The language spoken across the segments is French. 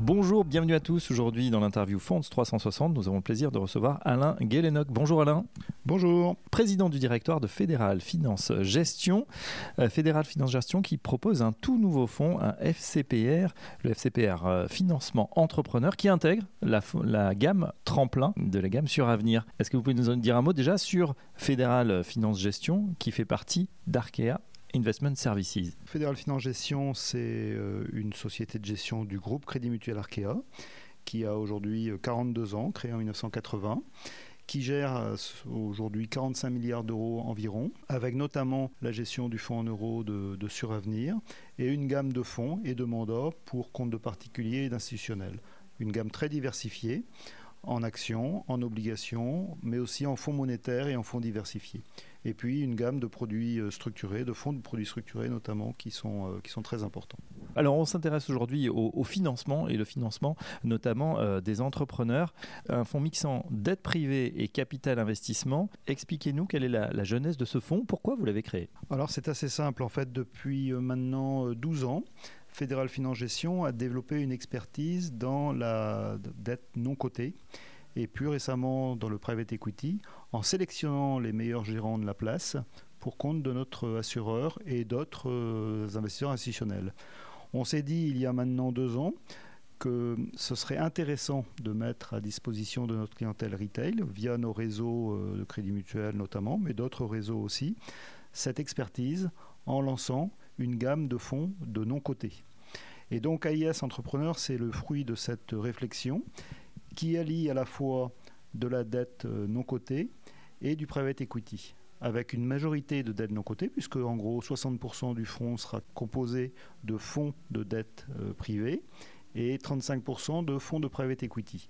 Bonjour, bienvenue à tous. Aujourd'hui, dans l'interview Fonds 360, nous avons le plaisir de recevoir Alain Guélénoc. Bonjour Alain. Bonjour. Président du directoire de Fédéral Finance Gestion. Euh, Fédéral Finance Gestion qui propose un tout nouveau fonds, un FCPR, le FCPR euh, Financement Entrepreneur, qui intègre la, la gamme tremplin de la gamme sur avenir. Est-ce que vous pouvez nous en dire un mot déjà sur Fédéral Finance Gestion qui fait partie d'Arkea? Investment Services. Fédéral Finance Gestion, c'est euh, une société de gestion du groupe Crédit Mutuel Arkea, qui a aujourd'hui 42 ans, créé en 1980 qui gère euh, aujourd'hui 45 milliards d'euros environ, avec notamment la gestion du fonds en euros de, de, Suravenir et une gamme de fonds et de mandats pour comptes de particuliers et d'institutionnels. Une gamme très diversifiée en actions, en obligations, mais aussi en fonds monétaires et en fonds diversifiés et puis une gamme de produits euh, structurés, de fonds de produits structurés notamment, qui sont, euh, qui sont très importants. Alors on s'intéresse aujourd'hui au, financement et le financement notamment euh, des entrepreneurs. Un fonds mixant dette privée et capital investissement. Expliquez-nous quelle est la, la, jeunesse de ce fonds, pourquoi vous l'avez créé? Alors c'est assez simple en fait, depuis maintenant 12 ans. Fédéral Finance Gestion a développé une expertise dans la dette non cotée et plus récemment dans le private equity, en sélectionnant les meilleurs gérants de la place pour compte de notre assureur et d'autres euh, investisseurs institutionnels. On s'est dit il y a maintenant deux ans que ce serait intéressant de mettre à disposition de notre clientèle retail, via nos réseaux euh, de crédit mutuel notamment, mais d'autres réseaux aussi, cette expertise en lançant une gamme de fonds de non cotés. Et donc AIS Entrepreneur, c'est le fruit de cette réflexion qui allie à la fois de la dette euh, non cotée et du private equity avec une majorité de dettes non cotées, puisque en gros 60% du fonds sera composé de fonds de dette euh, privée et 35% de fonds de private equity.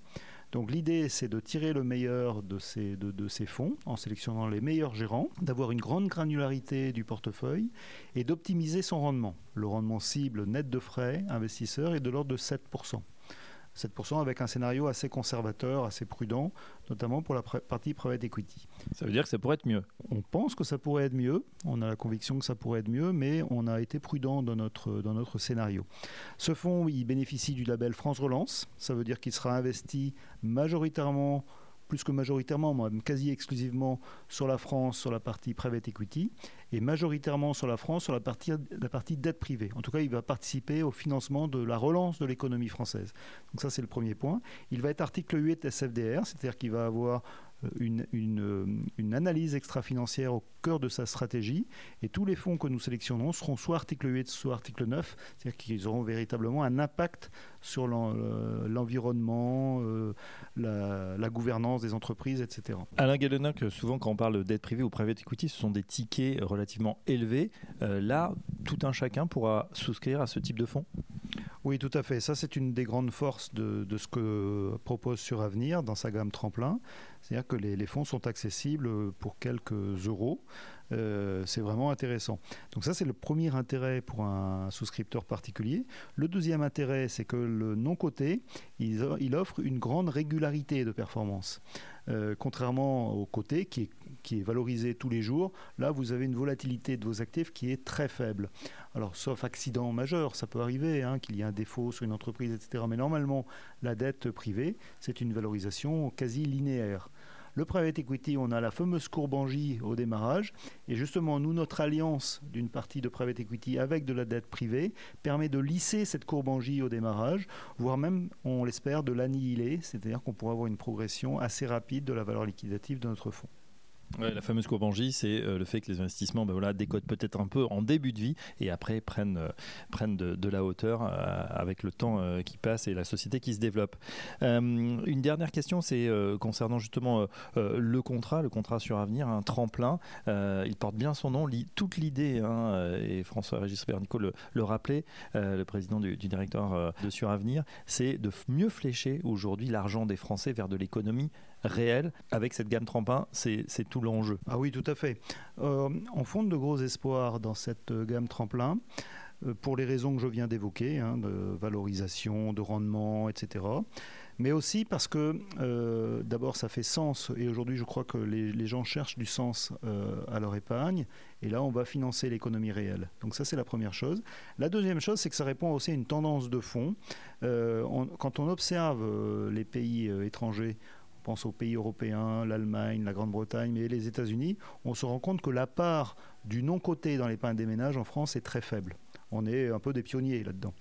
Donc l'idée, c'est de tirer le meilleur de ces, fonds en sélectionnant les meilleurs gérants, d'avoir une grande granularité du portefeuille et d'optimiser son rendement. Le rendement cible net de frais investisseurs est de l'ordre de 7%. 7% avec un scénario assez conservateur, assez prudent, notamment pour la partie private equity. Ça veut dire que ça pourrait être mieux On pense que ça pourrait être mieux, on a la conviction que ça pourrait être mieux, mais on a été prudent dans notre, dans notre scénario. Ce fonds, il bénéficie du label France Relance, ça veut dire qu'il sera investi majoritairement plus que majoritairement, quasi exclusivement sur la France, sur la partie private equity, et majoritairement sur la France, sur la partie, la partie dette privée. En tout cas, il va participer au financement de la relance de l'économie française. Donc ça, c'est le premier point. Il va être article 8 SFDR, c'est-à-dire qu'il va avoir une, euh, une, analyse extra-financière au cœur de sa stratégie. Et tous les fonds que nous sélectionnons seront soit article 8, soit article 9, c'est-à-dire qu'ils auront véritablement un impact sur euh, l'environnement, la, la, gouvernance des entreprises, etc. Alain Galenac, souvent quand on parle de dette privée ou private equity, ce sont des tickets relativement élevés. là, tout un chacun pourra souscrire à ce type de fonds? Oui, tout à fait. Ça, c'est une des grandes forces de, de, ce que propose Suravenir dans sa gamme tremplin. C'est-à-dire que les, fonds sont accessibles pour quelques euros. Euh, c'est vraiment intéressant. Donc ça, c'est le premier intérêt pour un souscripteur particulier. Le deuxième intérêt, c'est que le non-coté, il, offre une grande régularité de performance. Euh, contrairement au côté qui est, valorisé tous les jours, là, vous avez une volatilité de vos actifs qui est très faible. Alors, sauf accident majeur, ça peut arriver, hein, qu'il y ait un défaut sur une entreprise, etc. Mais normalement, la dette privée, c'est une valorisation quasi linéaire. Le private equity, on a la fameuse J au démarrage. Et justement, nous, notre alliance d'une partie de private equity avec de la dette privée permet de lisser cette J au démarrage, voire même, on l'espère, de l'annihiler. C'est-à-dire qu'on pourra avoir une progression assez rapide de la valeur liquidative de notre fonds. La fameuse courbe J, c'est euh, le fait que les investissements ben voilà, décotent peut-être un peu en début de vie et après prennent, euh, prennent de, la hauteur euh, avec le temps qui passe et la société qui se développe. Une dernière question, c'est concernant justement le contrat, le contrat sur avenir, un tremplin. il porte bien son nom. Toute l'idée, hein, et François-Régis Bernicot le, le rappelait, le président du, du directeur de Suravenir, c'est de mieux flécher aujourd'hui l'argent des Français vers de l'économie réelle. Avec cette gamme tremplin, c'est tout l'enjeu. Ah oui, tout à fait. Euh, on fonde de gros espoirs dans cette gamme tremplin euh, pour les raisons que je viens d'évoquer, hein, de valorisation, de rendement, etc. mais aussi parce que euh, d'abord ça fait sens, et aujourd'hui je crois que les, gens cherchent du sens euh, à leur épargne, et là on va financer l'économie réelle. Donc ça c'est la première chose. La deuxième chose, c'est que ça répond aussi à une tendance de fond. Euh, quand on observe les pays étrangers, pense aux pays européens, l'Allemagne, la Grande-Bretagne, mais les États-Unis, on se rend compte que la part du non-coté dans l'épargne des ménages en France est très faible. On est un peu des pionniers là-dedans.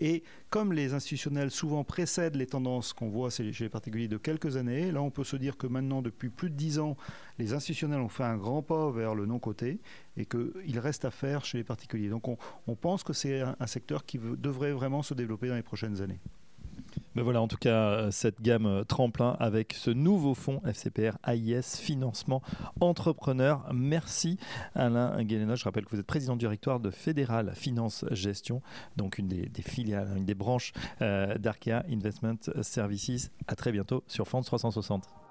Et comme les institutionnels souvent précèdent les tendances qu'on voit chez les particuliers de quelques années, là on peut se dire que maintenant, depuis plus de dix ans, les institutionnels ont fait un grand pas vers le non-coté et qu'il reste à faire chez les particuliers. Donc on, pense que c'est un, secteur qui devrait vraiment se développer dans les prochaines années. Voilà, en tout cas, euh, cette gamme euh, tremplin avec ce nouveau fonds FCPR AIS Financement Entrepreneur. Merci Alain Guéléna. Je rappelle que vous êtes président du directoire de Fédéral Finance Gestion, donc une des, filiales, une des branches euh, d'Arkea Investment Services. À très bientôt sur France 360.